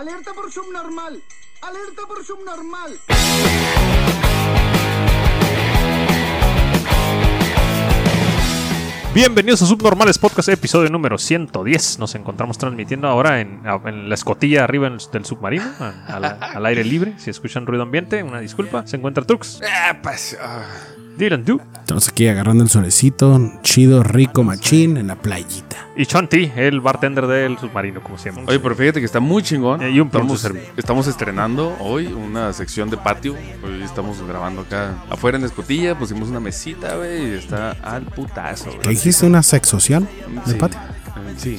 Alerta por subnormal. Alerta por subnormal. Bienvenidos a Subnormales Podcast, episodio número 110. Nos encontramos transmitiendo ahora en, en la escotilla arriba del submarino, a- a la- al aire libre. Si escuchan ruido ambiente, una disculpa. Se encuentra Trux, Ah, pues. Dylan Du Estamos aquí agarrando el solecito, chido, rico, machín, en la playita. y Chanti, el bartender del submarino, como siempre. Oye, pero fíjate que está muy chingón. Y un estamos, servicio. estamos estrenando hoy una sección de patio. Hoy estamos grabando acá afuera en la escotilla. Pusimos una mesita, güey, y está al putazo, ¿Qué güey. dijiste? ¿Una sex social de Sí. patio? Sí.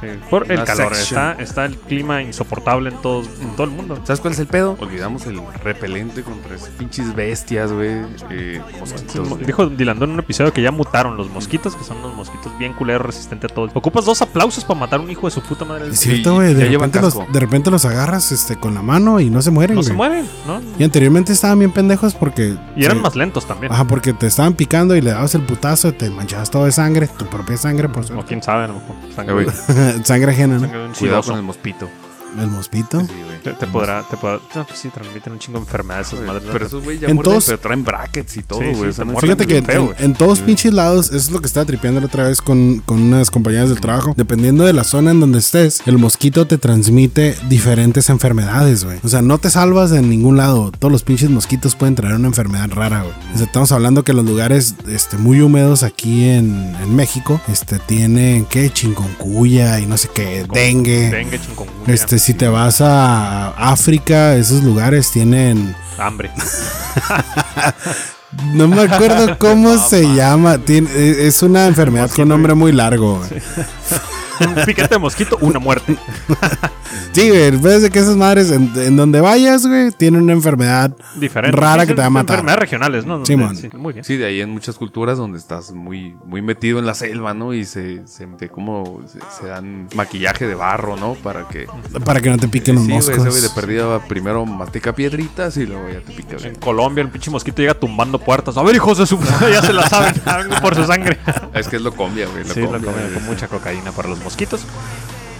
Sí, por el calor, está, está el clima insoportable en, todos, en todo el mundo. ¿Sabes cuál es el pedo? Olvidamos el repelente contra esas pinches bestias, güey. Eh, mosquitos. Dijo Dylan Du en un episodio que ya mutaron los mosquitos, que son unos mosquitos bien culeros, resistentes a todo. Ocupas dos aplausos para matar a un hijo de su puta madre. Es Sí, cierto, güey. De, repente los- de repente los agarras este, con la mano y no se mueren, No se mueren, ¿no? Y anteriormente estaban bien pendejos porque... Y eran más lentos también. Ajá, porque te estaban picando y le dabas el putazo, te manchabas todo de sangre, tu propia sangre, por O suerte. quién sabe, mejor. Sangre, sangre ajena, ¿no? sangre de un Cuidado con el mosquito. El mosquito. Sí, güey. Te, te podrá, te podrá, no, pues sí, transmiten un chingo de enfermedades esas madres. Pero esos güey ya En muerden, todos- pero traen brackets y todo, Sí, güey. sí, o sea. Fíjate que feo, en, en todos pinches lados, eso es lo que estaba tripeando la otra vez con, con unas compañeras del trabajo. Dependiendo de la zona en donde estés, el mosquito te transmite diferentes enfermedades, güey. O sea, no te salvas en ningún lado. Todos los pinches mosquitos pueden traer una enfermedad rara, güey. O sea, estamos hablando que los lugares este, muy húmedos aquí en, en México este, tienen, ¿qué? Chingoncuya y no sé qué, dengue. Dengue, chikungunya, Este, si te vas a África, esos lugares tienen hambre. No me acuerdo cómo se llama. Tiene- eh, es una enfermedad con nombre muy largo. güey. un piquete de mosquito, una muerte. Sí, güey. Ves de que esas madres, en, en donde vayas, güey, tienen una enfermedad Diferente. rara Sí, que te va a matar. Enfermedades regionales, ¿no? Simón. sí, muy bien. Sí, de ahí en muchas culturas donde estás muy, muy metido en la selva, ¿no? Y se, se ve como se, se dan maquillaje de barro, ¿no? Para que. Para que no te piquen los sí, güey, ese moscos. güey de perdida primero mastica piedritas y luego ya te pica. En. Colombia, el pinche mosquito llega tumbando puertas. A ver, hijos de su ya se la saben. Por su sangre. Es que es lo combia, güey. Lo Sí, lo combia, comen güey. con mucha cocaína para los mosquitos.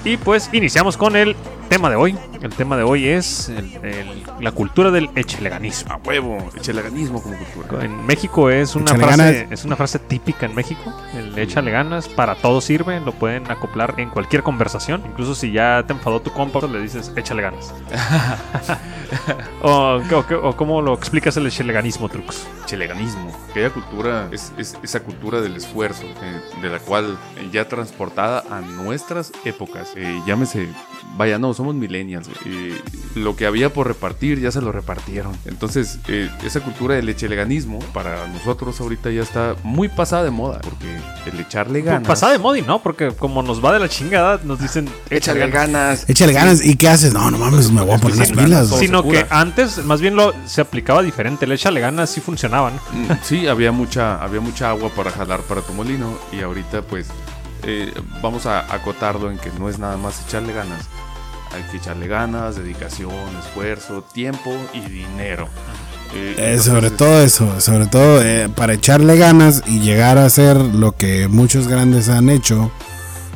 Y pues iniciamos con el tema de hoy. El tema de hoy es el- el- la cultura del echeleganismo. A huevo, echeleganismo como cultura. En México es una, frase, es una frase típica en México. El échale ganas, para todo sirve, lo pueden acoplar en cualquier conversación. Incluso si ya te enfadó tu compa, le dices échale ganas. o, o- o cómo lo explicas el echeleganismo, Trux. Echeleganismo. Aquella cultura es, es esa cultura del esfuerzo, eh, de la cual eh, ya transportada a nuestras épocas. Eh, llámese, vaya, no, somos millennials. güey. Eh, lo que había por repartir ya se lo repartieron. Entonces, eh, esa cultura del echeleganismo para nosotros ahorita ya está muy pasada de moda, porque el echarle ganas. Pasada de modi, ¿no? Porque como nos va de la chingada, nos dicen échale Échale ganas. ganas. Échale ganas. ¿Y qué haces? No, no mames, me voy a poner sí, las pilas. Sino que antes, más bien lo se aplicaba diferente. El échale ganas sí funcionaba, ¿no? Mm, Sí, había mucha, había mucha agua para jalar para tu molino y ahorita pues eh, vamos a acotarlo en que no es nada más echarle ganas. Hay que echarle ganas, dedicación, esfuerzo, tiempo y dinero. Eh, Eh, sobre todo eso, sobre todo para echarle ganas y llegar a hacer lo que muchos grandes han hecho.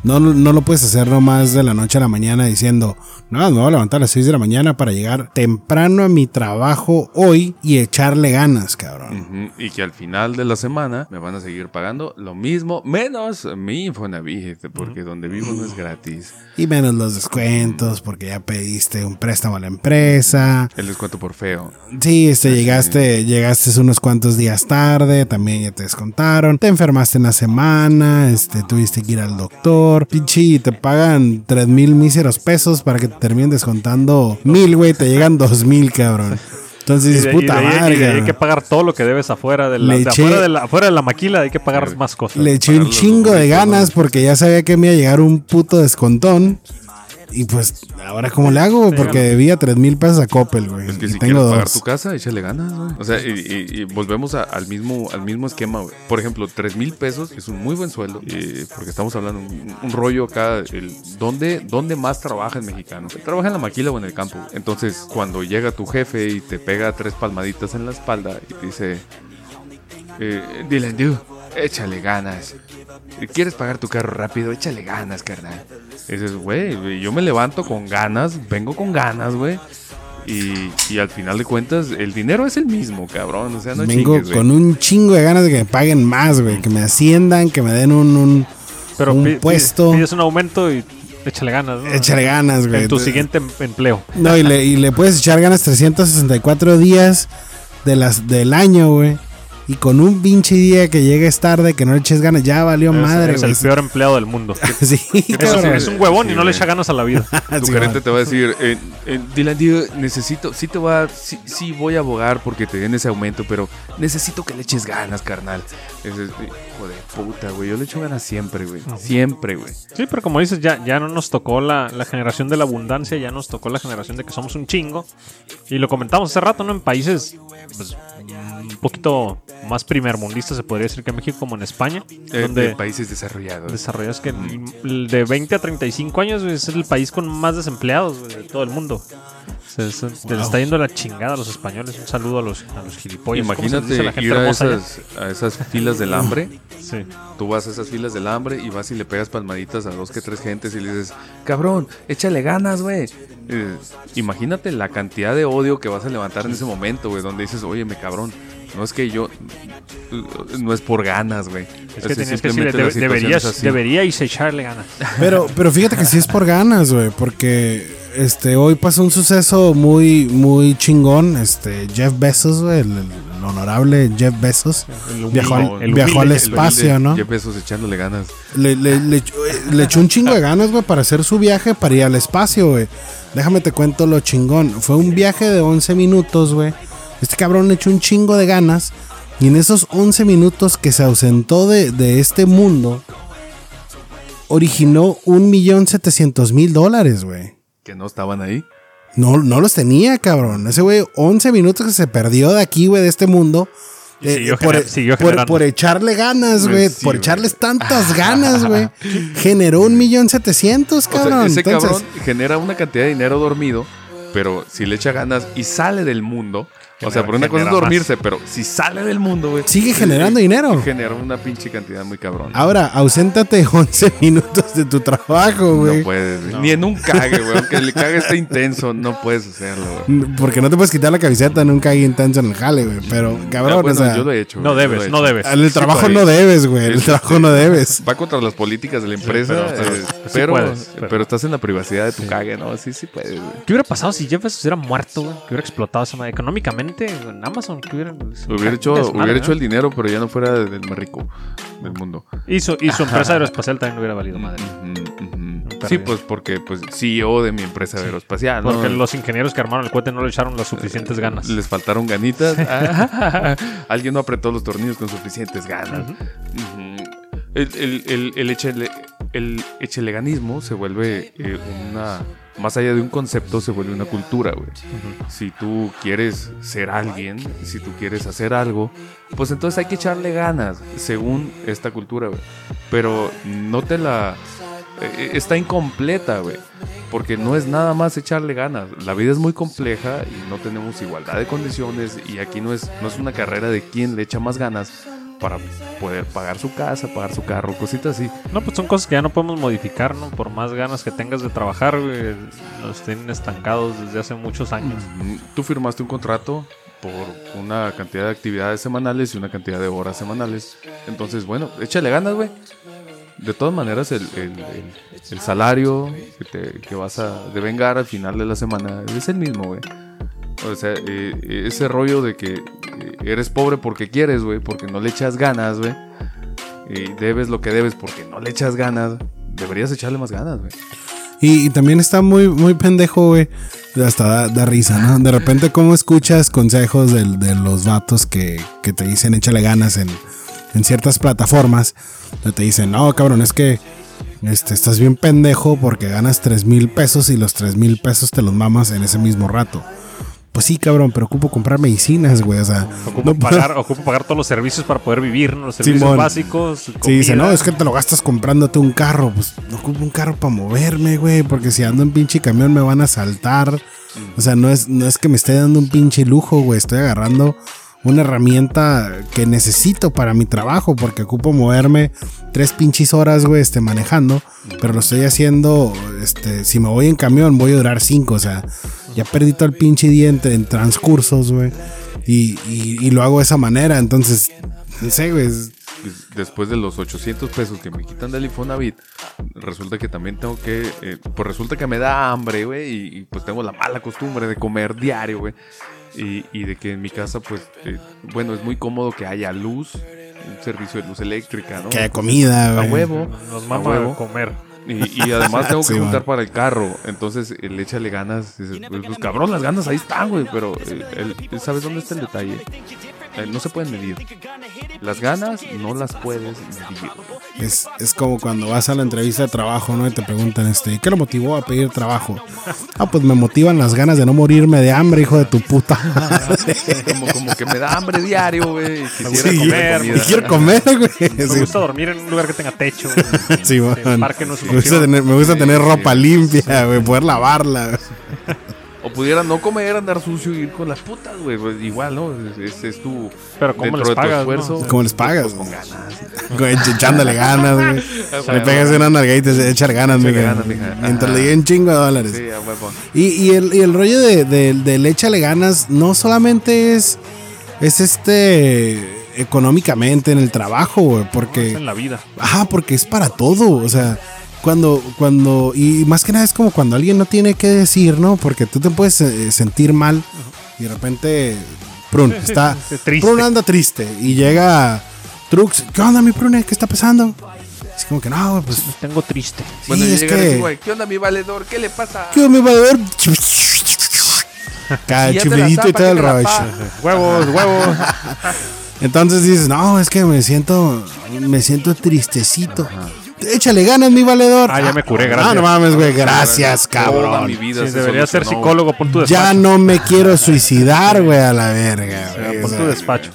No, no lo puedes hacer nomás de la noche a la mañana diciendo, no, me voy a levantar a las 6 de la mañana para llegar temprano a mi trabajo hoy y echarle ganas, cabrón. Y que al final de la semana me van a seguir pagando lo mismo, menos mi Infonavit, porque donde vivo no es gratis. Y menos los descuentos porque ya pediste un préstamo a la empresa. El descuento por feo. Sí, este, llegaste, llegaste unos cuantos días tarde, también ya te descontaron. Te enfermaste en la semana, este, tuviste que ir al doctor. Pinche, te pagan tres mil míseros pesos para que te terminen descontando mil, güey, te llegan dos mil, cabrón. Entonces Y puta ahí- y de madre. hay que pagar todo lo que debes afuera de la, Le de eché- afuera, de la, afuera de la maquila. Hay que pagar más cosas. Le eché un chingo de ganas porque ya sabía que me iba a llegar un puto descontón. Y pues, ahora cómo le hago? Porque debía tres mil pesos a Coppel, güey. Es que y si tengo quieres pagar dos. tu casa, échale ganas, güey. O sea, y, y- y volvemos a- al, mismo, al mismo esquema, güey. Por ejemplo, 3 mil pesos es un muy buen sueldo. eh, porque estamos hablando un, un rollo acá. El, ¿dónde, ¿Dónde más trabaja el mexicano? Trabaja en la maquila o en el campo. Entonces, cuando llega tu jefe y te pega tres palmaditas en la espalda y te dice... Eh, Dylan, dude, échale ganas. ¿Quieres pagar tu carro rápido? Échale ganas, carnal. Y dices, güey, yo me levanto con ganas, vengo con ganas, güey. Y, y al final de cuentas, el dinero es el mismo, cabrón. O sea, no Vengo chingues, con un chingo de ganas de que me paguen más, güey. Que me asciendan, que me den un, un, Pero puesto. pides un aumento y échale ganas. ¿no? Échale ganas, güey. En tu siguiente em- empleo. No, y le, y le puedes echar ganas 364 días de las, del año, güey. Y con un pinche día que llegues tarde, que no le eches ganas, ya valió Eres- madre, güey. el peor empleado del mundo. Sí, Es, es un huevón Sí, y no le echa ganas a la vida. Tu Sí, gerente te va a decir, eh, eh, Dylan, tío, necesito, sí te voy a, sí, sí voy a abogar porque te den ese aumento, pero necesito que le eches ganas, carnal. Es, es- hijo de puta, güey, yo le echo ganas siempre, güey, siempre, güey. Sí, pero como dices, ya, ya no nos tocó la, la generación de la abundancia, ya nos tocó la generación de que somos un chingo. Y lo comentamos hace rato, ¿no? En países pues, un poquito más primermundistas, se podría decir que en México, como en España, Eh, donde de países desarrollados. desarrollados que el de 20 a 35 años es el país con más desempleados de todo el mundo. Se, se- se les está yendo la chingada a los españoles. Un saludo a los, a los gilipollas. ¿Cómo se les dice Imagínate la gente ir a esas, a esas filas del hambre. Sí. Tú vas a esas filas del hambre y vas y le pegas palmaditas a dos que tres gentes y le dices, cabrón, échale ganas, güey. Eh, imagínate la cantidad de odio que vas a levantar en ese momento, güey, donde dices, óyeme, cabrón, no es que yo, no es por ganas, güey. Es que tenías que decirle, simplemente la "Debe- situación deberías, es así". deberíais echarle ganas. Pero, pero fíjate que sí es por ganas, güey, porque este hoy pasó un suceso muy, muy chingón. Este Jeff Bezos, el, el honorable Jeff Bezos, El humilde- viajó, al- el viajó humilde al que- El espacio, humilde ¿no? Jeff Bezos echándole ganas. Le, le- le echó- eh, le echó un chingo de ganas, güey, para hacer su viaje para ir al espacio, güey. Déjame te cuento lo chingón. Fue un viaje de 11 minutos, güey. Este cabrón le echó un chingo de ganas. Y en esos 11 minutos que se ausentó de, de este mundo, originó un millón setecientos mil dólares, güey. Que no estaban ahí. No, no los tenía, cabrón. Ese güey, 11 minutos que se perdió de aquí, güey, de este mundo. Y eh, siguió por, siguió por- por echarle ganas, Pues güey. sí, por echarles tantas ganas, güey. Generó un millón setecientos, O sea, cabrón. ese Entonces, cabrón genera una cantidad de dinero dormido, pero si le echa ganas y sale del mundo, o sea, por una cosa es dormirse, pero si sale del mundo, güey. Sigue generando eh, dinero. Genera una pinche cantidad muy cabrón. ahora, auséntate 11 minutos de tu trabajo, güey. No puedes, güey. ni en un cague, güey. Aunque el cague está intenso, no puedes hacerlo, güey. Porque no te puedes quitar la camiseta en un cague intenso en el jale, güey. Pero, cabrón, Ah, bueno, o sea, yo lo he hecho. No güey, yo debes, no debes. el Sí trabajo no debes, güey. El Sí, trabajo no debes. Va contra las políticas de la empresa, pero- pero- eh, sí pero, puedes, pero, pero- estás en la privacidad de tu cague, ¿no? Sí, sí puedes, güey. ¿Qué hubiera pasado si Jeff Bezos hubiera muerto, güey? Que hubiera explotado esa madre. Económicamente, en Amazon, que hubiera. Hubiera hecho, hubiera hecho el dinero, pero ya no fuera del más rico del mundo. Y su, y su empresa aeroespacial también hubiera valido madre. Ujú, ujú. perdido. Sí, pues porque pues CEO de mi empresa aeroespacial, ¿no? Porque los ingenieros que armaron el cohete no le echaron las suficientes ganas. Les faltaron ganitas. Ah, Alguien no apretó los tornillos con suficientes ganas. Ujú. El, el, el, el, echele- el echeleganismo se vuelve eh, una. Más allá de un concepto, se vuelve una cultura, güey. Si tú quieres ser alguien, si tú quieres hacer algo, pues entonces hay que echarle ganas, según esta cultura, güey. Pero no te la. eh, está incompleta, güey. Porque no es nada más echarle ganas. La vida es muy compleja y no tenemos igualdad de condiciones. Y aquí no es, no es una carrera de quién le echa más ganas para poder pagar su casa, pagar su carro, cositas así. No, pues son cosas que ya no podemos modificar, ¿no? Por más ganas que tengas de trabajar, güey, nos tienen estancados desde hace muchos años. Mm, Tú firmaste un contrato por una cantidad de actividades semanales y una cantidad de horas semanales. Entonces, bueno, échale ganas, güey. De todas maneras, el, el- el- el salario que, te- que vas a devengar al final de la semana es el mismo, güey. O sea, eh, ese rollo de que eres pobre porque quieres, güey, porque no le echas ganas, güey. Y debes lo que debes porque no le echas ganas. Deberías echarle más ganas, güey. Y, también está muy, muy pendejo, güey. Hasta da, risa, ¿no? De repente, ¿cómo escuchas consejos de, los vatos que, te dicen échale ganas en, ciertas plataformas? Te dicen, no, cabrón, es que este, estás bien pendejo porque ganas 3 mil pesos y los 3 mil pesos te los mamas en ese mismo rato. Pues sí, cabrón, pero ocupo comprar medicinas, güey. O sea, Ocupo, no pagar, ocupo pagar todos los servicios para poder vivir, ¿no? Los servicios Simón. básicos. Sí, dice, no, es que te lo gastas comprándote un carro. Pues no ocupo un carro para moverme, güey. Porque si ando en pinche camión me van a saltar. O sea, no es, no es que me esté dando un pinche lujo, güey. Estoy agarrando una herramienta que necesito para mi trabajo, porque ocupo moverme tres pinches horas, güey, este, manejando, pero lo estoy haciendo, este, si me voy en camión, voy a durar cinco, o sea, ya perdí todo el pinche diente en transcursos, güey, y, y, y lo hago de esa manera, entonces, no sé, güey, es- Después de los 800 pesos que me quitan del Infonavit, resulta que también tengo que. eh, pues resulta que me da hambre, güey. Y, y, pues tengo la mala costumbre de comer diario, güey. Y, y de que en mi casa, pues. eh, bueno, es muy cómodo que haya luz, un servicio de luz eléctrica, ¿no? que hhay comida, A güey. huevo. Nos a mama huevo. comer. Y, y además tengo que Sí, juntar man. para el carro. Entonces, él échale ganas. Dices, pues, pues, cabrón, las ganas ahí están, güey. Pero, eh, el- ¿sabes dónde está el detalle? Eh, no se pueden medir. Las ganas no las puedes medir. Es, es como cuando vas a la entrevista de trabajo, ¿no? Y te preguntan, este, ¿qué lo motivó a pedir trabajo? Ah, pues me motivan las ganas de no morirme de hambre, hijo de tu puta. Como, como que me da hambre diario, güey. Quisiera Sí, comer comida. quiero comer, güey. Me Sí, gusta dormir en un lugar que tenga techo. sí. El parque no es me, gusta tener, me gusta tener Sí, ropa sí, limpia, güey, poder lavarla. O pudiera no comer, andar sucio y ir con las putas, güey. pues, Igual, ¿no? Es, es- es tu. Pero ¿cómo les pagas, esfuerzo. no? ¿Cómo les pagas? Pues, con ganas. Güey, echándole ganas, güey. Le pegas una nalgadita y te echar ganas, mija. ganas, mija. Mientras Ajá. le lleguen chingo de dólares. Sí, a huevo. Y, y el, y el rollo de, de, del échale ganas no solamente es, es este económicamente en el trabajo, güey, Es porque, en la vida. ajá, porque es para todo, o sea, cuando, cuando, y más que nada es como cuando alguien no tiene que decir, ¿no? Porque tú te puedes eh, sentir mal y de repente, Prun, está, triste. Prun anda triste y llega Trux, ¿qué onda mi Prune? ¿Qué está pasando? Es como que no, pues, Tengo triste. sí, Bueno, es que... ¿qué onda, mi valedor? ¿Qué le pasa? ¿Qué me va a ver? Cada Si ya te la chupidito y todo el rollo. Huevos, huevos. Entonces dices, no, es que me siento, me siento tristecito. Échale ganas, mi valedor. Ah, ya me curé, Ah, gracias. no mames, güey, gracias, Toda cabrón. mi vida Sí, se debería ser psicólogo. Pon tu despacho. Ya no me quiero suicidar, güey, a la verga. güey, Pon tu despacho.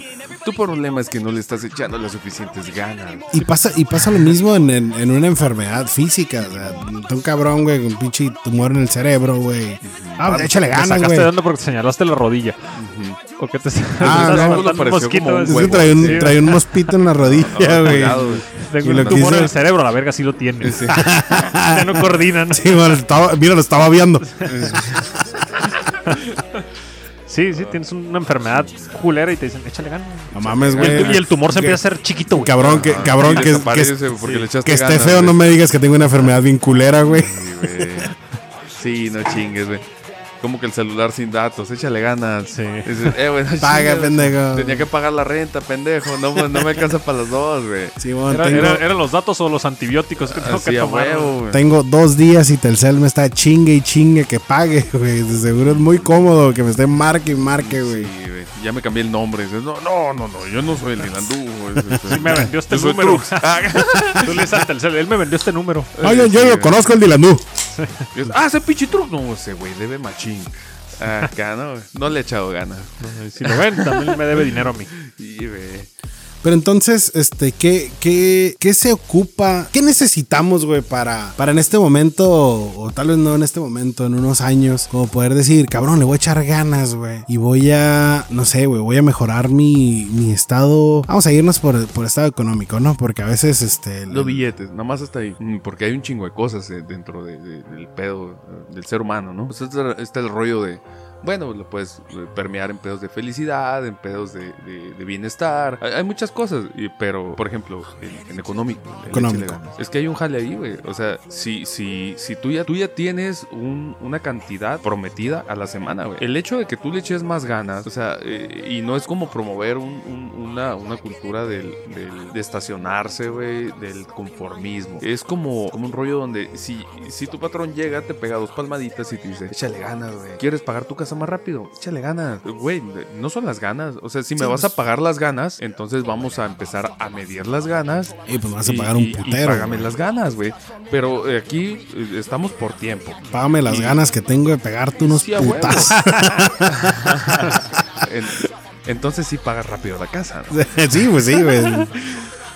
Tu problema es que no le estás echando las suficientes ganas. Y pasa, y pasa lo mismo en, en- en una enfermedad física. O sea, un cabrón, güey, con un pinche tumor en el cerebro, güey. Ah, pues échale Te ganas, sacaste güey. de onda porque te señalaste la rodilla. ¿O qué te Ah, no, matando lo un pareció mosquito? como un Es que huevo. trae un, Sí. trae un mosquito en la rodilla, güey. Tengo un tumor quiso- en el cerebro, la verga sí lo tiene. ya no coordinan. Sí, bueno, estaba, mira, lo estaba viendo. Sí, sí, tienes una enfermedad culera y te dicen, échale ganas. No mames, güey. y el tumor se empieza a hacer chiquito, güey. Cabrón, que, cabrón, que, que, desaparece porque le echaste que esté feo, no me digas que tengo una enfermedad bien culera, güey. Sí, güey. Sí, no chingues, güey. Como que el celular sin datos, échale ganas. Sí. Dices, eh, güey, no Paga, pendejo. Tenía que pagar la renta, pendejo. No, me- no me alcanza para los dos, güey. Simón, Era- tengo, era- ¿Eran los datos o los antibióticos que tengo Así que tomar? huevo, güey. tengo dos días y Telcel me está chingue y chingue que pague, güey. De seguro es muy cómodo que me esté marque y marque, güey. Sí, güey. Ya me cambié el nombre. Dices, no, no, no, no, yo no soy el Dinandú. güey. Sí, me vendió este Yo soy número. Ah, Tú le dices Telcel, él me vendió este número. Oye, yo Sí, lo güey. conozco el Dilandú. y ah, ese pinche Trux. No, ese güey debe machín. Acá, no, no le he echado ganas. Y Si lo ven, también me debe dinero a mí. Sí, güey. Pero entonces, este, ¿qué, qué, qué se ocupa? ¿Qué necesitamos, güey, para, para en este momento, o tal vez no en este momento, en unos años, como poder decir, cabrón, le voy a echar ganas, güey. Y voy a, no sé, güey, voy a mejorar mi, mi estado. Vamos a irnos por, por estado económico, ¿no? Porque a veces, este. Los billetes, nada más hasta ahí. Porque hay un chingo de cosas eh, dentro de- de- del pedo eh, del ser humano, ¿no? Pues está, está el rollo de. Bueno, lo puedes eh, permear en pedos de felicidad, en pedos de, de- de bienestar. Hay, hay muchas cosas, pero, por ejemplo, en, en económico. Es que hay un jale ahí, güey. O sea, si, si, si tú, ya, tú ya tienes un- una cantidad prometida a la semana, güey. El hecho de que tú le eches más ganas, o sea, eh, y no es como promover un- un- una, una cultura del, del- de estacionarse, güey, del conformismo. Es como, como un rollo donde si, si tu patrón llega, te pega dos palmaditas y te dice, échale ganas, güey. ¿Quieres pagar tu casa más rápido? Échale ganas. Güey, no son las ganas. O sea, si me Sí, vas pues. a pagar las ganas, entonces vamos a empezar a medir las ganas Y pues me vas a y- pagar un y- y putero. págame las ganas, güey. Pero eh, aquí eh, estamos por tiempo. Págame las y- ganas que tengo de pegarte unos Sí, putas. En- entonces sí pagas rápido la casa. ¿no? sí, pues sí, güey.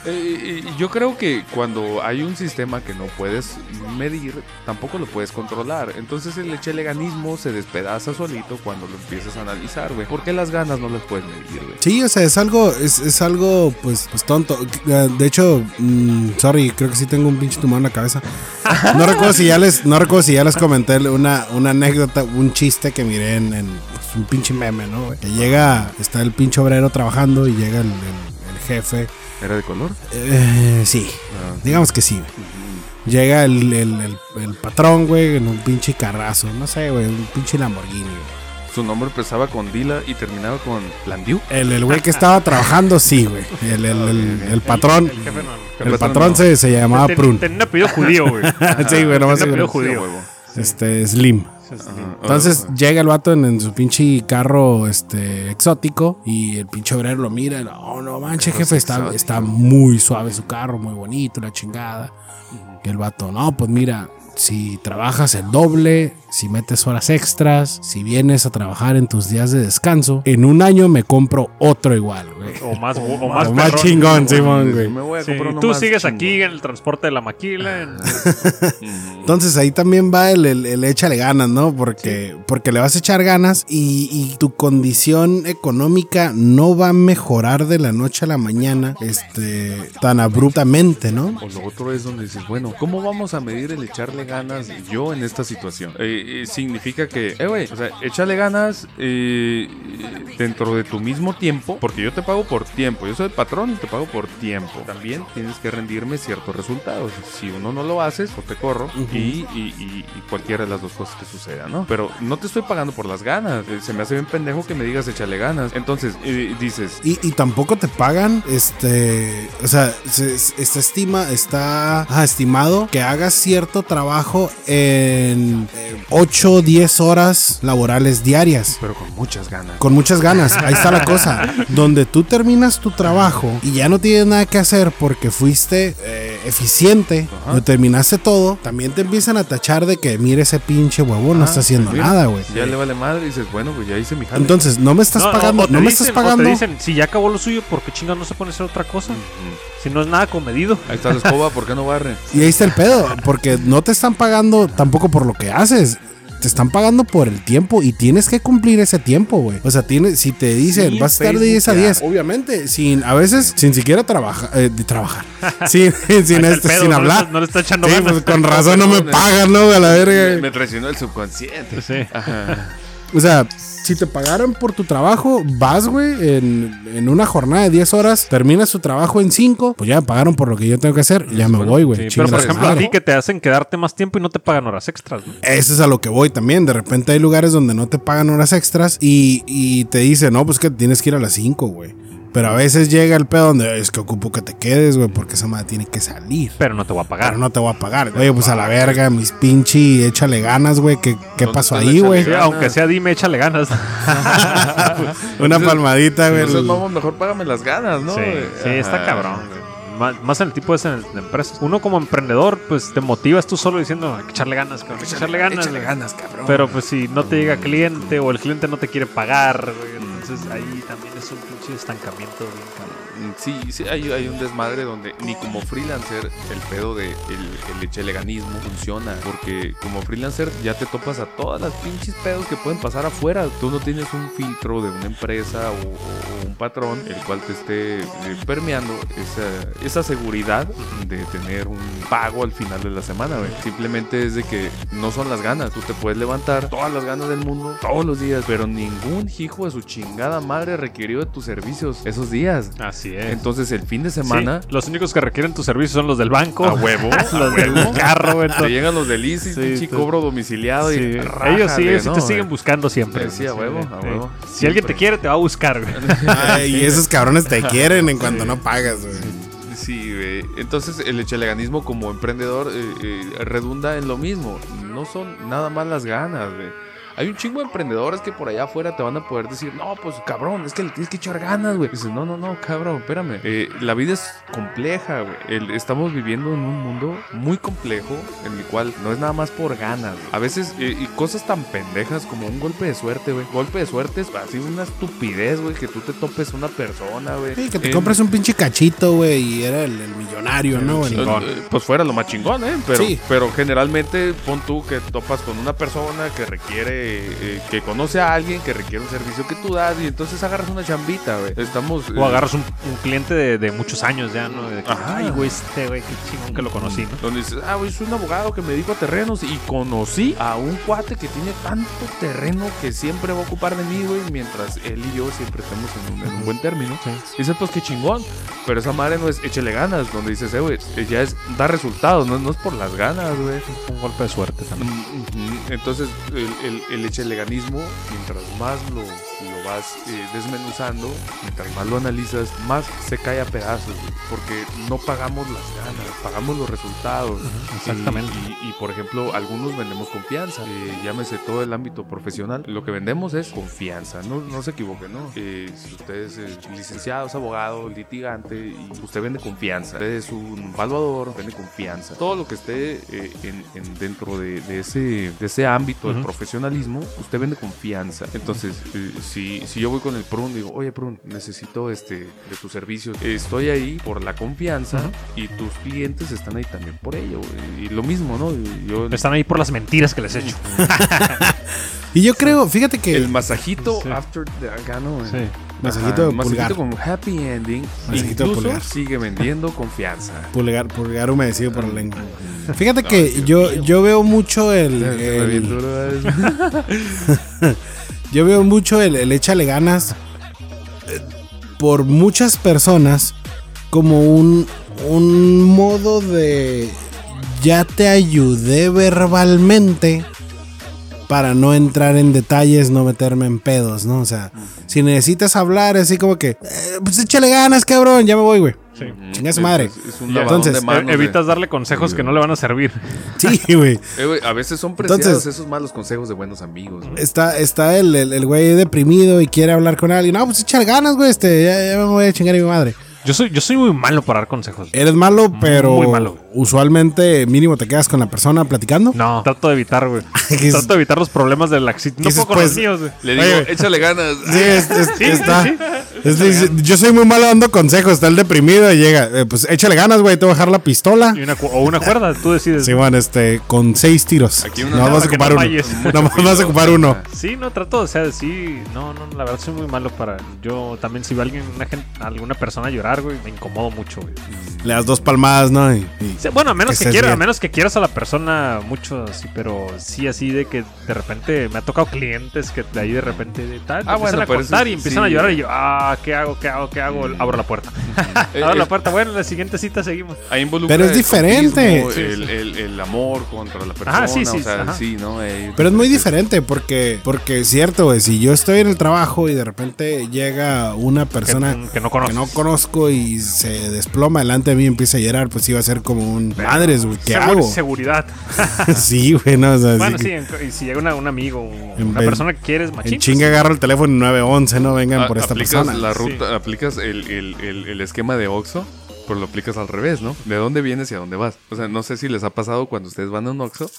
Eh, yo creo que cuando hay un sistema que no puedes medir, tampoco lo puedes controlar. Entonces el echeleganismo se despedaza solito cuando lo empiezas a analizar, güey. ¿Por qué las ganas no las puedes medir, güey? Sí, o sea, es algo, es, es algo, pues, pues tonto. Eh, De hecho, mm, sorry, creo que sí tengo un pinche tumor en la cabeza. No recuerdo si ya les, no recuerdo si ya les comenté una, una anécdota, un chiste que miré en, pues, un pinche meme, ¿no? Que llega, está el pinche obrero trabajando y llega el jefe. ¿Era de color? Eh, sí, digamos que sí. güey. Llega el, el, el- el patrón, güey, en un pinche carrazo, no sé, güey, un pinche Lamborghini, güey. Su nombre empezaba con Dila y terminaba con Landiu. El, el güey que estaba trabajando, sí, güey. El, el, el, el patrón. El jefe no. El El patrón patrón no. se, se llamaba Ten- Prun. Tenía un apellido judío, güey. Sí, güey, nomás Tenía apellido judío. Este, Slim. Entonces llega el vato en, en su pinche carro este, exótico y el pinche obrero lo mira. y, No, no manches, jefe, está, está muy suave su carro, muy bonito, la chingada. Y el vato, no, pues mira, si trabajas el doble, si metes horas extras, si vienes a trabajar en tus días de descanso, en un año me compro otro igual, güey. O más, o O más, más perrón. chingón, Simón, güey. Me voy a Sí, comprar uno tú más sigues chingón. aquí en el transporte de la maquila. en- Entonces ahí también va el, el, el échale ganas, ¿no? Porque, porque le vas a echar ganas y, y tu condición económica no va a mejorar de la noche a la mañana este, tan abruptamente, ¿no? O lo otro es donde dices, bueno, ¿cómo vamos a medir el echarle ganas yo en esta situación? Eh, eh, significa que, eh, güey, o sea, échale ganas eh, dentro de tu mismo tiempo, porque yo te pago por tiempo, yo soy el patrón y te pago por tiempo. También tienes que rendirme ciertos resultados. Si uno no lo haces, pues te corro y, y- y- y cualquiera de las dos cosas que suceda, ¿no? Pero no te estoy pagando por las ganas. Se me hace bien pendejo que me digas échale ganas. Entonces, dices, Y, y tampoco te pagan, este, o sea, se, se- está estima, está ah, estimado que hagas cierto trabajo en 8 o 10 horas laborales diarias. pero con muchas ganas. Con muchas ganas, ahí está la cosa. Donde tú terminas tu trabajo y ya no tienes nada que hacer porque fuiste eh, eficiente, Ajá. lo terminaste todo, también te empiezan a tachar de que mire ese pinche huevón, no está haciendo mira, nada, güey. Ya le vale madre y dices, bueno, pues ya hice mi jale. Entonces, no me estás No, pagando, no me dicen- estás o pagando. te dicen, si ya acabó lo suyo, ¿por qué chinga no se pone a hacer otra cosa? Si no es nada comedido. Ahí está la escoba, ¿por qué no barre? Y ahí está el pedo, porque no te están pagando tampoco por lo que haces. Te están pagando por el tiempo y tienes que cumplir ese tiempo, güey. O sea, tienes, si te dicen, vas a estar de 10 a Facebookear. 10, obviamente, sin, a veces, sin siquiera trabajar, eh, de trabajar, sin, sin, este, pedo, sin hablar. está- no le está echando Sí, ganas. pues con razón no me pagan, ¿no? A la Me, verga. me traicionó el subconsciente. Sí. Ajá. O sea, si te pagaran por tu trabajo, vas, güey, en, en una jornada de 10 horas, terminas tu trabajo en 5, pues ya me pagaron por lo que yo tengo que hacer, ya me Bueno, voy, güey. Sí, pero por ejemplo, a ti que te hacen quedarte más tiempo y no te pagan horas extras. ¿no? Eso es a lo que voy también. De repente hay lugares donde no te pagan horas extras y, y te dicen, no, pues que tienes que ir a las 5, güey. Pero a veces llega el pedo donde es que ocupo que te quedes, güey, porque esa madre tiene que salir. Pero no te voy a pagar. Pero no te voy a pagar. Oye, pues a la verga, mis pinche, échale ganas, güey. ¿Qué, qué ¿Dónde pasó ahí, güey? Aunque sea dime, échale ganas. Una palmadita, güey. Entonces, vamos, mejor págame las ganas, ¿no? Sí, sí, está cabrón. güey. Má- Más en el tipo de, de empresas. Uno como emprendedor, pues te motivas tú solo diciendo, hay que echarle ganas, cabrón, hay que echarle ganas. Échale güey". ganas, cabrón. Pero pues si no te llega cliente o el cliente no te quiere pagar, güey, entonces ahí también es un pinche estancamiento bien cabrón. Mm, Sí, sí, hay, hay un desmadre donde ni como freelancer el pedo de el, el echeleganismo funciona. Porque como freelancer ya te topas a todas las pinches pedos que pueden pasar afuera. Tú no tienes un filtro de una empresa o, un patrón el cual te esté eh, permeando esa, esa seguridad de tener un pago al final de la semana. Simplemente es de que no son las ganas. Tú te puedes levantar todas las ganas del mundo todos los días, pero ningún hijo de su chingada madre requirió de tus servicios esos días. Así es. Entonces el fin de semana Sí, los únicos que requieren tu servicio son los del banco. a huevo, a los del huevo. carro. Te llegan los del Easy, Sí, pinche tú- cobro domiciliado Sí, y Ellos sí, ellos sí ¿no? te siguen buscando siempre. Sí, a huevo, a Sí. huevo. Si alguien te quiere, te va a buscar, güey. Ay, y esos cabrones te quieren en cuanto no pagas, güey. Sí, güey. Entonces el echeleganismo como emprendedor eh, eh, redunda en lo mismo. No son nada más las ganas, güey. Hay un chingo de emprendedores que por allá afuera te van a poder decir, no, pues cabrón, es que le tienes que echar ganas, güey. Dices, no, no, no, cabrón, espérame. Eh, la vida es compleja, güey. Estamos viviendo en un mundo muy complejo en el cual no es nada más por ganas. A veces, eh, y cosas tan pendejas como un golpe de suerte, güey. Golpe de suerte es así una estupidez, güey, que tú te topes una persona, güey. Sí, que te En- compres un pinche cachito, güey, y era el, el millonario, ¿no? chingón. Eh, Pues fuera lo más chingón, ¿eh? Pero, Sí. pero generalmente pon tú que topas con una persona que requiere, eh, que conoce a alguien que requiere un servicio que tú das y entonces agarras una chambita, güey. Estamos... O eh, agarras un, un cliente de, de muchos años ya, ¿no? De que, Ajá. Ay, güey, este güey, qué chingón que lo conocí, ¿no? Donde dices, ah, güey, soy un abogado que me dedico a terrenos y conocí a un cuate que tiene tanto terreno que siempre va a ocupar de mí, güey, mientras él y yo siempre estamos en un, en un buen término. Y dices, pues qué chingón. Pero esa madre no es échele ganas, donde dices, eh, güey, eh, ya es da resultados, no, no es por las ganas, güey. Un golpe de suerte también. Mm. Entonces, el, el, el echeleganismo, mientras más lo vas eh, desmenuzando, mientras más lo analizas, más se cae a pedazos, güey, porque no pagamos las ganas, pagamos los resultados. exactamente. Y, y, por ejemplo, algunos vendemos confianza, eh, llámese todo el ámbito profesional. Lo que vendemos es confianza, no, no se equivoquen, ¿no? Eh, si usted es eh, licenciado, es abogado, litigante, y usted vende confianza. Usted es un evaluador, vende confianza. Todo lo que esté en, en- dentro de, de ese, de ese ámbito del profesionalismo, usted vende confianza. Entonces, eh, si, si yo voy con el Prun, digo, oye Prun, necesito este de tus servicios. Estoy ahí por la confianza y tus clientes están ahí también por ello. Y lo mismo, ¿no? Yo, Están ahí por las mentiras que les he hecho. Y yo creo, fíjate que. el masajito Sí. after the acá, ¿no? güey? Sí. Masajito Ajá, pulgar. masajito con happy ending. Masajito Incluso pulgar. sigue vendiendo confianza. Pulgar, pulgar humedecido por la lengua. Fíjate que yo, yo veo mucho el, el- ¿eh? Yo veo mucho el, el échale ganas eh, por muchas personas como un, un modo de ya te ayudé verbalmente para no entrar en detalles, no meterme en pedos, ¿no? O sea, si necesitas hablar así como que, eh, pues échale ganas, cabrón, ya me voy, güey. Sí. Chinga su madre. Es, es un Entonces, de manos. E- evitas de- darle consejos que no le van a servir. Sí, güey. Eh, a veces son preciados Entonces- esos malos consejos de buenos amigos. güey. Está, está el, el, el güey deprimido y quiere hablar con alguien. No, pues échale ganas, güey. Este, ya, ya me voy a chingar a mi madre. Yo soy, yo soy muy malo para dar consejos. Eres malo, pero Muy malo. usualmente mínimo te quedas con la persona platicando. No, trato de evitar, güey. ¿Qué es- trato de evitar los problemas del accidente. No ¿Qué dices, puedo con los pues? míos, güey. Le digo, Oye, échale ganas. Sí, es- es- Sí, está. sí, es- yo soy muy malo dando consejos. Está el deprimido y llega. eh, pues échale ganas, güey. Te voy a dejar la pistola. Y una cu- o una cuerda, tú decides. Sí, bueno, este, con seis tiros. Aquí una- no vas a ocupar no uno. falles. No vas a ocupar uno. Sí, no, trato, o sea, sí, no, no, la verdad soy muy malo para. Yo también, si veo a alguien, una gente, alguna persona llorar, güey, me incomodo mucho, güey. Le das dos palmadas, ¿no? Y- y- Sí, bueno, a menos Que quieras, a menos que quieras a la persona mucho, sí, pero sí así de que de repente me ha tocado clientes que de ahí de repente de tal, Ah, empiezan bueno, a pero contar eso y empiezan sí. a llorar y yo, ah, ¿qué hago? ¿Qué hago? ¿Qué hago? Abro la puerta. Eh, Abro la puerta. Bueno, en la siguiente cita seguimos. Ahí involucra Pero es el diferente. El, sí. el- el amor contra la persona. Ajá, sí, sí, o sea, ajá. sí, ¿no? Eh, Pero es muy diferente porque, porque es cierto, güey, si yo estoy en el trabajo y de repente llega una persona que no conoces. que no conozco y se desploma delante de mí y empieza a llorar, pues va a ser como un madres, güey, ¿qué Seguri- hago? Seguridad. sí, güey, no, o sea, bueno, sí que en- si llega una- un amigo, En una vez- persona que quieres, machín. en chinga pues, agarro el teléfono 911, no vengan a- por esta aplicas persona. la Sí. ruta, aplicas el, el- el- el esquema de Oxxo, pero lo aplicas al revés, ¿no? ¿De dónde vienes y a dónde vas? O sea, no sé si les ha pasado cuando ustedes van a un Oxxo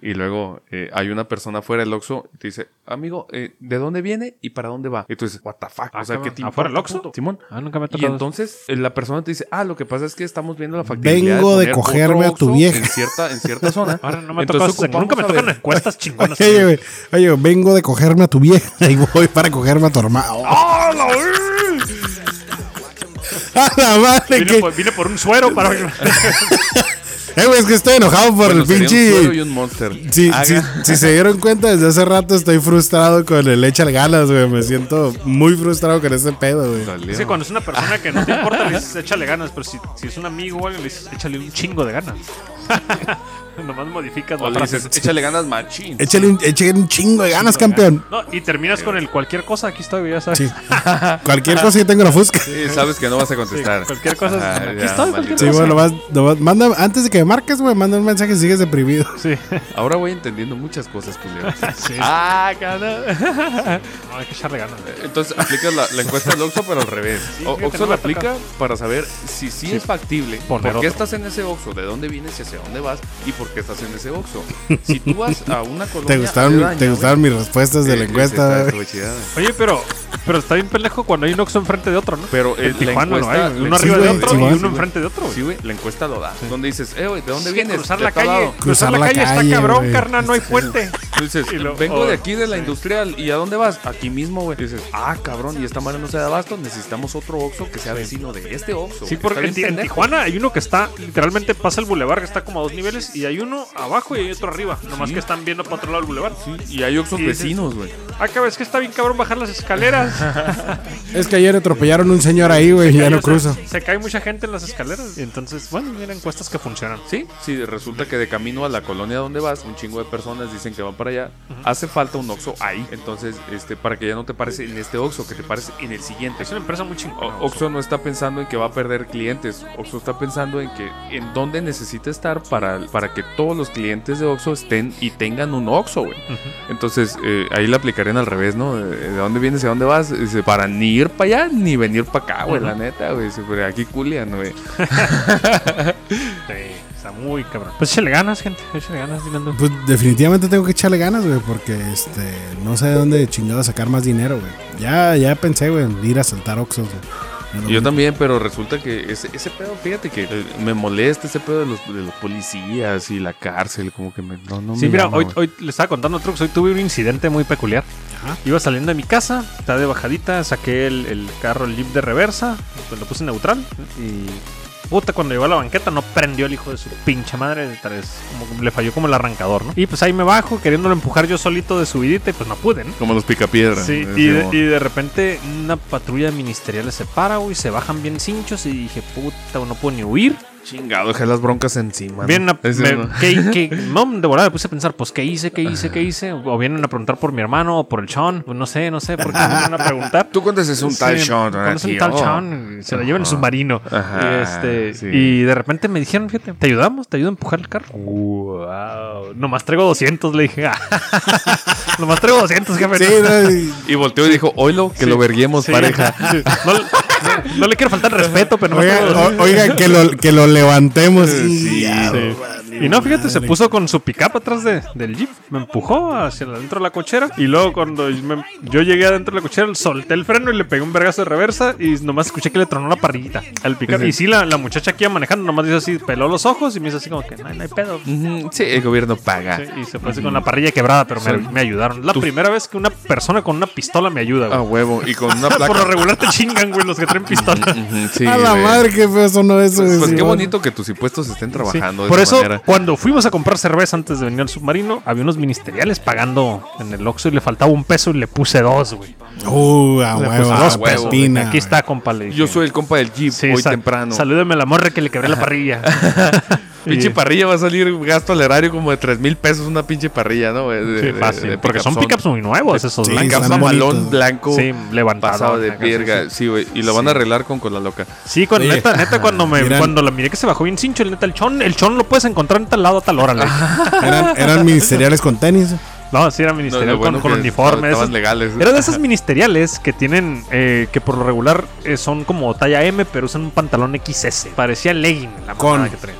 y luego eh, hay una persona fuera del Oxxo y te dice, amigo, eh, ¿de dónde viene y para dónde va? Y tú dices, what the fuck? Ah, o sea, cabrón, ¿qué te ¿afuera del importa, Oxxo? Simón. Ah, nunca me ha Y entonces eh, la persona te dice, ah, lo que pasa es que estamos viendo la factibilidad Vengo de poner cogerme a tu Oxxo vieja. En cierta, en cierta zona. Ahora no me Entonces nunca me tocan ver- encuestas chingonas. Oye, güey, oye, vengo de cogerme a tu vieja y voy para cogerme a tu hermano. ¡Ah, la! ¡A la madre! Vine que- por, vine por un suero para. Eh, güey, es que estoy enojado por Bueno, el sería un y pinche. un monster. Sí, sí, si se dieron cuenta, desde hace rato estoy frustrado con el échale ganas, güey. Me siento muy frustrado con ese pedo, güey. Salió. Que cuando es una persona que no te importa, le dices échale ganas, pero si, si es un amigo o algo, le dices échale un chingo de ganas. Nomás modificas O la le frase. dices, échale ganas machín. Échale un, échale un chingo de ganas, campeón. No, y terminas con el cualquier cosa. Aquí estoy, ya sabes. Sí. Cualquier cosa que tengo en la fusca. Sí, sabes que no vas a contestar. cualquier cosa aquí ya, estoy, cualquier Sí, cosa. bueno, nomás, nomás manda, antes de que me marques, güey, manda un mensaje si sigues deprimido. Sí. Ahora voy entendiendo muchas cosas, culero. Sí. ah, cara. No, hay que echarle ganas. güey. Entonces aplicas la, la encuesta del Oxxo, pero al revés. Sí, O- Oxxo la aplica para saber si sí, es factible, Poner por qué estás en ese Oxxo, de dónde vienes y hacia dónde vas y por qué estás en ese Oxxo. Si tú vas a una colonia ¿Te gustaron, te gustaron mis respuestas de la eh, encuesta? Oye, pero, pero está bien pendejo cuando hay un Oxxo enfrente de otro, ¿no? Pero en Tijuana no encuesta- hay. Uno arriba sí, de otro sí, y uno sí, enfrente de otro. Sí, güey, la encuesta lo da. Donde dices, eh, güey, ¿de dónde vienes? cruzar la calle, cruzar la calle está calle, cabrón, güey. carnal, no hay puente. Tú dices, Y lo- vengo oh, de aquí de la industrial. ¿Y a dónde vas? Aquí mismo, güey. Dices, ah, cabrón, y esta madre no se da abasto. Necesitamos otro Oxxo que sea vecino de este Oxxo. Sí, porque en. Tijuana hay uno que está, literalmente pasa el bulevar que está como a dos niveles y hay uno abajo y hay otro arriba. Nomás que están viendo para otro lado del bulevar. Sí, y hay dices- vecinos, güey. Ah, cabrón, es que está bien cabrón bajar las escaleras. Es que ayer atropellaron un señor ahí, güey, y ya no cruzo. Se cae mucha gente en las escaleras. Y entonces, bueno, mira encuestas que funcionan. Sí, sí, resulta que de camino a la colonia donde vas, un chingo de personas dicen que van para allá. Hace falta un Oxxo ahí. Entonces, este, para que ya no te pares en este Oxxo, que te pares en el siguiente. Es una empresa muy chingona. O- Oxxo no está pensando en que va a perder clientes. Oxxo está pensando en que en dónde necesita estar para, para que todos los clientes de Oxxo estén y tengan un Oxxo, güey. Entonces, eh, ahí le aplicarían al revés, ¿no? De, de dónde vienes y a dónde vas. Dice, para ni ir para allá ni venir para acá, güey, la neta, güey. Dice, "Pero aquí culian, güey. Sí, está muy cabrón. Pues échale ganas, gente. Échale ganas, Dinando. Pues definitivamente tengo que echarle ganas, güey, porque este no sé de dónde chingado sacar más dinero, güey. Ya, ya pensé, güey, en ir a saltar Oxxos, güey. No- Yo también, pero resulta que ese, ese pedo, fíjate que eh, me molesta ese pedo de los, de los policías y la cárcel, como que me, no, no Sí, me mira, llama, hoy, hoy le estaba contando trucos. Hoy tuve un incidente muy peculiar. Ajá. Iba saliendo de mi casa, estaba de bajadita, saqué el, el carro, el Jeep de reversa, pues lo puse en neutral y. Puta, cuando llegó a la banqueta no prendió el hijo de su pinche madre. tal vez como le falló como el arrancador, ¿no? Y pues ahí me bajo, queriéndolo empujar yo solito de subidita y pues no pude, ¿no? Como los picapiedras. Sí, eh, y de, Simón. y de repente una patrulla ministerial se para, güey, se bajan bien cinchos y dije, puta, no puedo ni huir. Chingado, dejé las broncas encima. ¿no? Vienen a, me- no. ¿qué- qué? no, de volada me puse a pensar, pues, ¿qué hice? ¿Qué hice? ¿Qué hice? O vienen a preguntar por mi hermano o por el Sean. Pues no sé, no sé, por qué me vienen a preguntar. Tú conoces un tal Sí, Sean, ¿verdad, conoces un tal Sean, se lo llevan en submarino. Ajá, y, este, sí. y de repente me dijeron, fíjate, ¿te ayudamos? ¿Te ayudo a empujar el carro? Wow. Nomás traigo 200, le dije. Nomás traigo 200, jefe. Sí, no, y- Y volteó y dijo, oilo, que lo verguemos, Sí, pareja. sí. No, no- no le quiero faltar respeto, pero nomás Oiga, traigo 200. o- oiga, que lo, que lo levantemos. Sí, ya, Sí. Y no, fíjate, se puso con su pickup atrás de, del jeep. Me empujó hacia adentro de la cochera. Y luego, cuando me- yo llegué adentro de la cochera, solté el freno y le pegué un vergazo de reversa. Y nomás escuché que le tronó la parrillita al pickup. Y sí, la, la muchacha aquí iba manejando, nomás dice así, peló los ojos y me hizo así como que no, hay- no hay pedo. Sí, el gobierno paga. Sí, y se fue así con la parrilla quebrada, pero me, me ayudaron. La primera vez que una persona con una pistola me ayuda, A güey. huevo. Y con una Por lo placa. regular te chingan, güey, los que traen pistola. Sí, a la güey. madre, qué feo sonó eso. Pues, güey, pues sí, qué bonito que tus impuestos estén Sí. trabajando de Por esa eso, manera. Cuando fuimos a comprar cerveza antes de venir al submarino, había unos ministeriales pagando en el Oxxo y le faltaba un peso y le puse dos, güey. Uh, a Le huevo, puse a dos huevo, pepina, Aquí está, compa. le dije. Yo soy el compa del Jeep Sí, hoy sa- temprano. Salúdeme a la morra que le quebré la parrilla. Pinche parrilla va a salir gasto al erario como de 3 mil pesos una pinche parrilla, ¿no? De- Sí, fácil, de porque son pickup pickups muy nuevos esos Sí, blancos. bonitos. blanco. Sí, levantado. Pasado de pierga, sí. güey. Y lo van a arreglar con cola loca. Sí, con Oye, neta, neta, cuando me miran- cuando la miré que se bajó bien cincho, el neta, el chon, el chon lo puedes encontrar en tal lado a tal hora. Eran, eran ministeriales con tenis. No, sí, era No, ministerial bueno con, con que uniforme. Estaban legales. Era de esas ministeriales que tienen, eh, que por lo regular eh, son como talla M, pero usan un pantalón XS. Parecía legging la Con. que traía.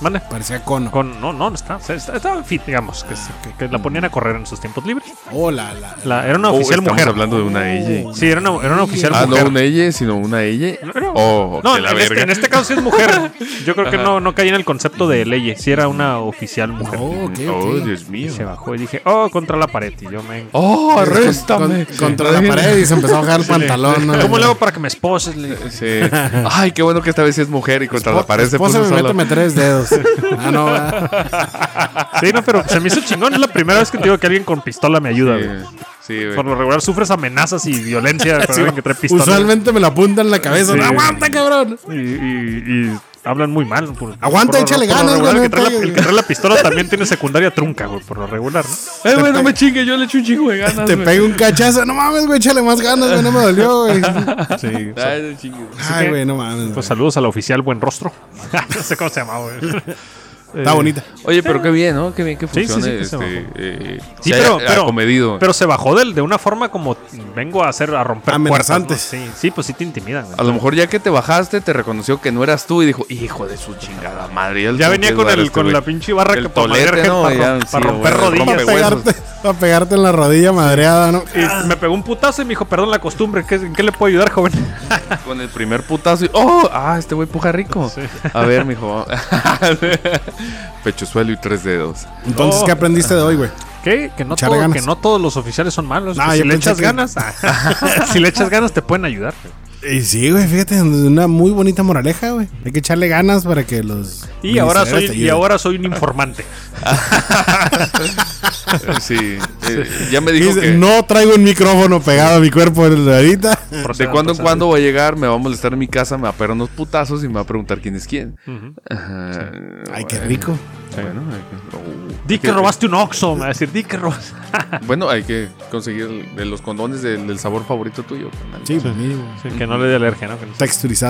Mande. Parecía cono. Con, no, no, no está, está, estaba fit, digamos, que, se- que- que la ponían a correr en sus tiempos libres. Oh, la, la- La- era una Oh, oficial estamos mujer. hablando de una ella. Sí, era una, era una oficial Ah, mujer. no una ella, sino una ella. No. Oh, No, que la en este, en este caso sí es mujer. Yo creo que no, no caí en el concepto de ley. Sí era una oficial mujer. Oh, Oh. Dios Y mío. se bajó y dije, oh, contra la pared. Y yo me... Oh, arréstame. con- contra la pared y se empezó a bajar el pantalón. ¿no? ¿Cómo le hago para que me esposes? Le. Sí. Ay, qué bueno que esta vez sí es mujer y contra la pared se puso Espósame, solo. méteme tres dedos. Ah, no, ¿verdad? Sí, no, pero se me hizo chingón. Es la primera vez que te digo que alguien con pistola me ayuda, güey. Sí, güey. Por lo regular sufres amenazas y violencia alguien que trae pistola. Usualmente me la apunta en la cabeza. Sí. ¡No aguanta, cabrón! Y, y- y hablan muy mal. por- Aguanta, por échale por ganas, regular, güey, El que, trae no la, te- el que trae la pistola también tiene secundaria trunca, güey, por lo regular. ¿no? Eh, güey, no me chingue, yo le echo un chingo de ganas. Te güey. pega un cachazo. No mames, güey, échale más ganas, güey. No me dolió, güey. Sí. Ay, no chingue. Ay, güey, no mames. Pues güey. saludos al oficial Buen Rostro. no sé cómo se llama, güey. Está bonita. Oye, pero qué bien, ¿no? Qué bien que Sí, sí, sí, funcione. que se este, bajó. eh, Sí, pero, pero, acomedido. pero se bajó del, de una forma como vengo a hacer a romper Amenazantes. puertas, ¿no? Sí, sí, pues sí te intimidan. a lo mejor ya que te bajaste, te reconoció que no eras tú y dijo, hijo de su chingada madre. Ya, venía con, el, con la pinche barra El que para tolete, gente, ¿no? para, Ya, sí, para romper rodillas. Rompe pegarte, en la rodilla madreada, ¿no? Y me pegó un putazo y me dijo, perdón la costumbre, ¿qué, ¿en qué le puedo ayudar, joven? Con el primer putazo y, oh, ah, este güey puja rico. A ver, mijo. Pecho suelo y tres dedos. Entonces, Oh. ¿qué aprendiste de hoy, güey? ¿Qué? Que no, todo- que no todos los oficiales son malos. Yo si le echas que- ganas, si le echas ganas te pueden ayudar. güey. Y sí, güey, fíjate, una muy bonita moraleja, güey. Hay que echarle ganas para que los. Y ahora soy te y ahora soy un informante. Sí, eh, ya me dijo Dice, que No traigo un micrófono pegado a mi cuerpo ahorita. de cuando en cuando va a llegar, me va a molestar en mi casa, me va a pegar unos putazos y me va a preguntar quién es quién. Ay, qué rico. Bueno, hay que, oh, Di hay que robaste un Oxxo, me va a decir, di que robaste. Bueno, hay que conseguir los condones del, del sabor favorito tuyo. carnal. Sí, pues. Sí, que no le dé alergia, ¿no? Que no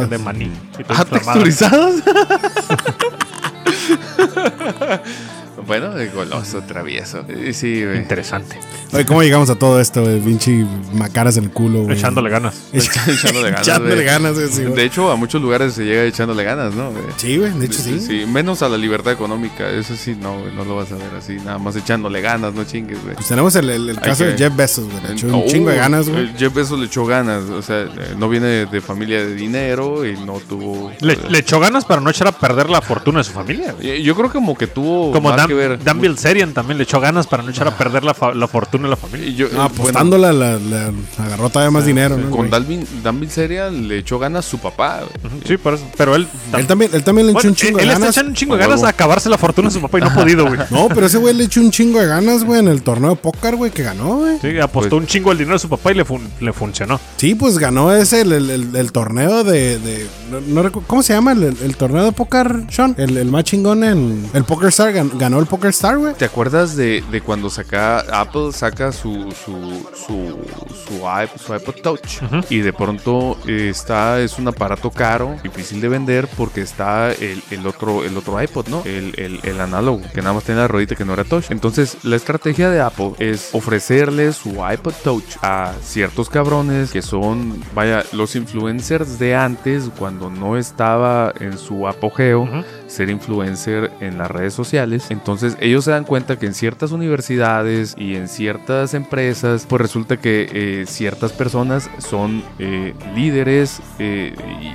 de maní. Ah, inflamado. bueno, de goloso, travieso. Eh, Sí, güey. Interesante. Oye, ¿cómo llegamos a todo esto, güey? Pinche macaras en el culo, güey. Echándole ganas. Echándole ganas. Echándole güey. ganas, güey, sí, güey. De hecho, a muchos lugares se llega echándole ganas, ¿no? güey? Sí, güey, de hecho sí. menos a la libertad económica. Eso sí, no, güey, no lo vas a ver así. Nada más echándole ganas, no chingues, güey. Pues tenemos el, el- el caso que- de Jeff Bezos, güey. Le echó un Oh, chingo de ganas, güey. Jeff Bezos le echó ganas. O sea, no viene de, familia de dinero y no tuvo. Le, eh, le echó ganas para no echar a perder la fortuna de su familia. güey. yo creo como que tuvo Como más Dan, que ver. Dan Bilzerian también le echó ganas para no echar a perder la, fa- la fortuna de la familia. Y yo, eh, No, apostándola, la, la- agarró todavía más dinero, ¿no? Con? Dalvin, Dan Bilzerian le echó ganas su papá. Sí, por eso. Pero él. Él también, él también le echó Bueno, un chingo él de está ganas. echando un chingo de A ganas a acabarse la fortuna de su papá y no ha podido, güey. No, pero ese güey le echó un chingo de ganas, güey, en el torneo de póker, güey, que ganó, güey. Sí, apostó Pues- un chingo el dinero de su papá y le, fun- le funcionó. Sí, pues ganó ese, el, el- el- el torneo de... de- no, no ¿Cómo se llama? El, el torneo de póker, Sean. El, el más chingón en... El Poker Star, gan- ganó el Poker Star, güey. ¿Te acuerdas de, de cuando saca Apple saca su su su su, iP- su iPod Touch y de pronto eh, está es un aparato caro, difícil de vender porque está el, el otro el otro iPod, ¿no? El, el, el análogo que nada más tiene la ruedita que no era touch. Entonces la estrategia de Apple es ofrecerle su iPod Touch a ciertos cabrones que son vaya los influencers de antes cuando no estaba en su apogeo. Ser influencer en las redes sociales. Entonces ellos se dan cuenta que en ciertas universidades y en ciertas empresas, pues resulta que eh, ciertas personas son eh, líderes eh,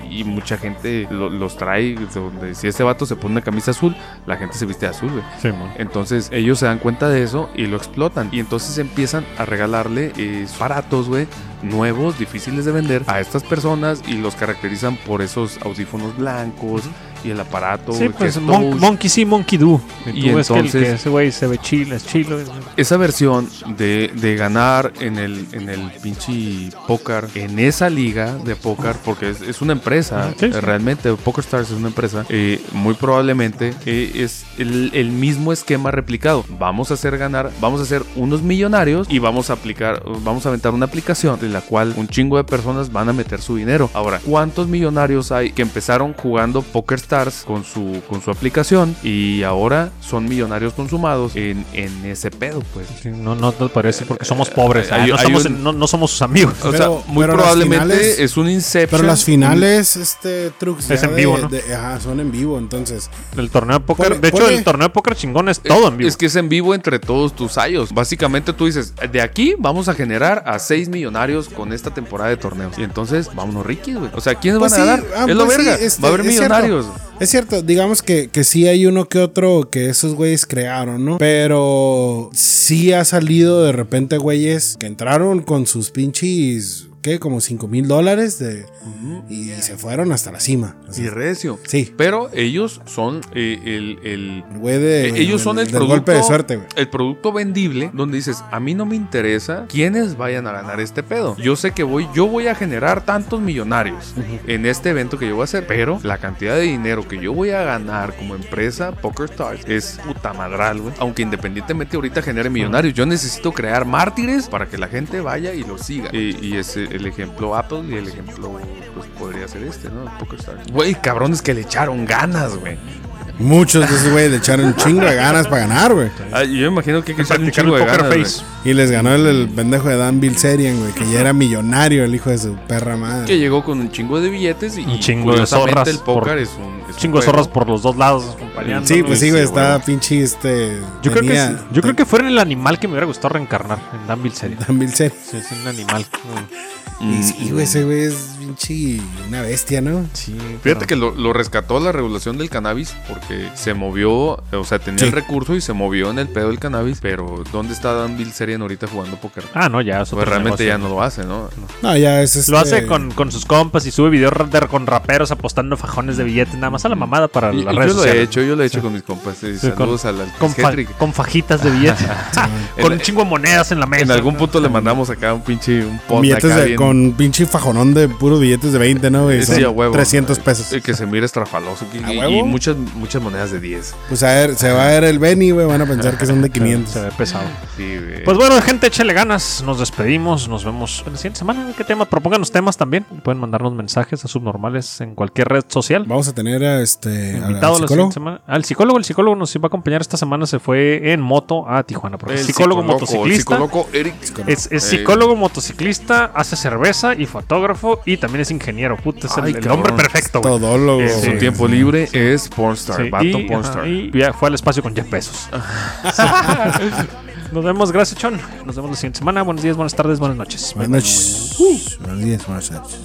y, y mucha gente lo- los trae. Donde si ese vato se pone una camisa azul, la gente se viste de azul, güey. Sí. Entonces ellos se dan cuenta de eso y lo explotan. Y entonces empiezan a regalarle eh, aparatos, güey, nuevos, difíciles de vender a estas personas y los caracterizan por esos audífonos blancos y el aparato. Sí, pues es mon- monkey sí, monkey do. Y, tú ves que, el- entonces- que ese güey se ve chilo, es chilo. es- Esa versión de, de ganar en el, en el pinche póker, en esa liga de póker, porque es, es una empresa, Ajá, sí, sí. eh, realmente PokerStars es una empresa, eh, muy probablemente eh, es el, el mismo esquema replicado. Vamos a hacer ganar, vamos a hacer unos millonarios y vamos a aplicar, vamos a aventar una aplicación de la cual un chingo de personas van a meter su dinero. Ahora, ¿cuántos millonarios hay que empezaron jugando PokerStars con su, con su aplicación y ahora son millonarios consumados en, en ese pedo, pues? Sí, no, no te parece porque somos pobres. hay- ah, no, somos, un- no, no somos sus amigos. O sea, muy probablemente finales- es un Inception. Pero las finales, este, trucs Es en vivo, ¿no? de- ajá, son en vivo, entonces. El torneo de póker. De hecho, el torneo de póker chingón es todo en vivo. Es que es en vivo entre todos tus ayos. Básicamente tú dices, de aquí vamos a generar a 6 millonarios con esta temporada de torneos. Y entonces, vámonos Ricky, güey. O sea, ¿quiénes Pues van a dar? ah, es lo pues sí, verga. este, Va a haber es cierto. millonarios. Es cierto, digamos que, que sí hay uno que otro que esos güeyes crearon, ¿no? Pero sí ha salido de repente güeyes que entraron con sus pinches ¿qué? Como 5 mil dólares de, y se fueron hasta la cima. O sea, Y recio. sí, Pero ellos son eh, el, el- el güey de. eh, ellos son el producto, golpe de suerte, güey. el producto vendible donde dices, a mí no me interesa quiénes vayan a ganar este pedo. Yo sé que voy, yo voy a generar tantos millonarios en este evento que yo voy a hacer, pero la cantidad de dinero que yo voy a ganar como empresa Poker Stars es puta madral, güey. Aunque independientemente ahorita genere millonarios, yo necesito crear mártires para que la gente vaya y lo siga. Y, y es el ejemplo Apple y el ejemplo pues podría ser este, ¿no? Güey, cabrones que le echaron ganas, güey. Muchos de esos güey le echaron un chingo de ganas para ganar, güey. Ah, yo me imagino que hay que echarle un chingo el de poker ganas, face. Y les ganó el, el pendejo de Dan Bilzerian, güey, que ya era millonario, el hijo de su perra madre. Que llegó con un chingo de billetes y Un chingo de zorras el póker por- es un, es un Chingo de zorras por los dos lados acompañando. Sí, pues sí, güey, Sí, güey. pinche este. Yo creo, que, sí. yo creo que fue en el animal que me hubiera gustado reencarnar, en Dan Bilzerian. Dan Bilzerian. Sí, es un animal. Mm, Y sí, güey, ese güey es pinche una bestia, ¿no? Sí, Fíjate que lo, lo rescató la regulación del cannabis porque se movió, o sea, tenía Sí. el recurso y se movió en el pedo del cannabis, pero ¿dónde está Dan Bilzerian ahorita jugando póker? Ah, no, ya. es Pues realmente ya no lo hace, ¿no? No, ya es este. Lo hace con, con sus compas y sube videos de- con raperos apostando fajones de billetes, nada más a la mamada para Y- las y redes yo lo he hecho, yo lo he hecho con mis compas. eh, Sí, con- saludos al, al Con, fa- Hedrick. con fajitas de billetes. con un chingo de monedas en la mesa. En algún punto le mandamos acá un pinche un post Billetes acá de, bien- con pinche fajonón de puros billetes de 20, ¿no, güey? Sí, Son a huevo. 300 pesos. eh, que se mire estrafaloso y, ¿A y- y muchas monedas de 10. Pues a ver, se va a ver el Benny, güey. Van a pensar que son de 500. Se ve pesado. Sí, güey. Pues bueno, gente, échale ganas. Nos despedimos. Nos vemos en la siguiente semana. ¿Qué tema? Propónganos temas también. Pueden mandarnos mensajes a subnormales en cualquier red social. Vamos a tener a este. al- al Invitado la psicólogo. siguiente semana. Al psicólogo, el psicólogo nos va a acompañar esta semana. Se fue en moto a Tijuana. Porque es El psicólogo psicoloco, el motociclista. psicoloco Eric. Es, es Eh, psicólogo motociclista, hace cerveza y fotógrafo y también es ingeniero. Puta, es el, Ay, el cabrón. hombre perfecto, güey. Todólogo. Eh, Su tiempo libre es pornstar, Sí, y, pornstar. ajá, y ya fue al espacio con Jeff Bezos. Nos vemos, gracias, Chon. Nos vemos la siguiente semana. Buenos días, buenas tardes, buenas noches. Buenas noches. Buenos días, buenas noches.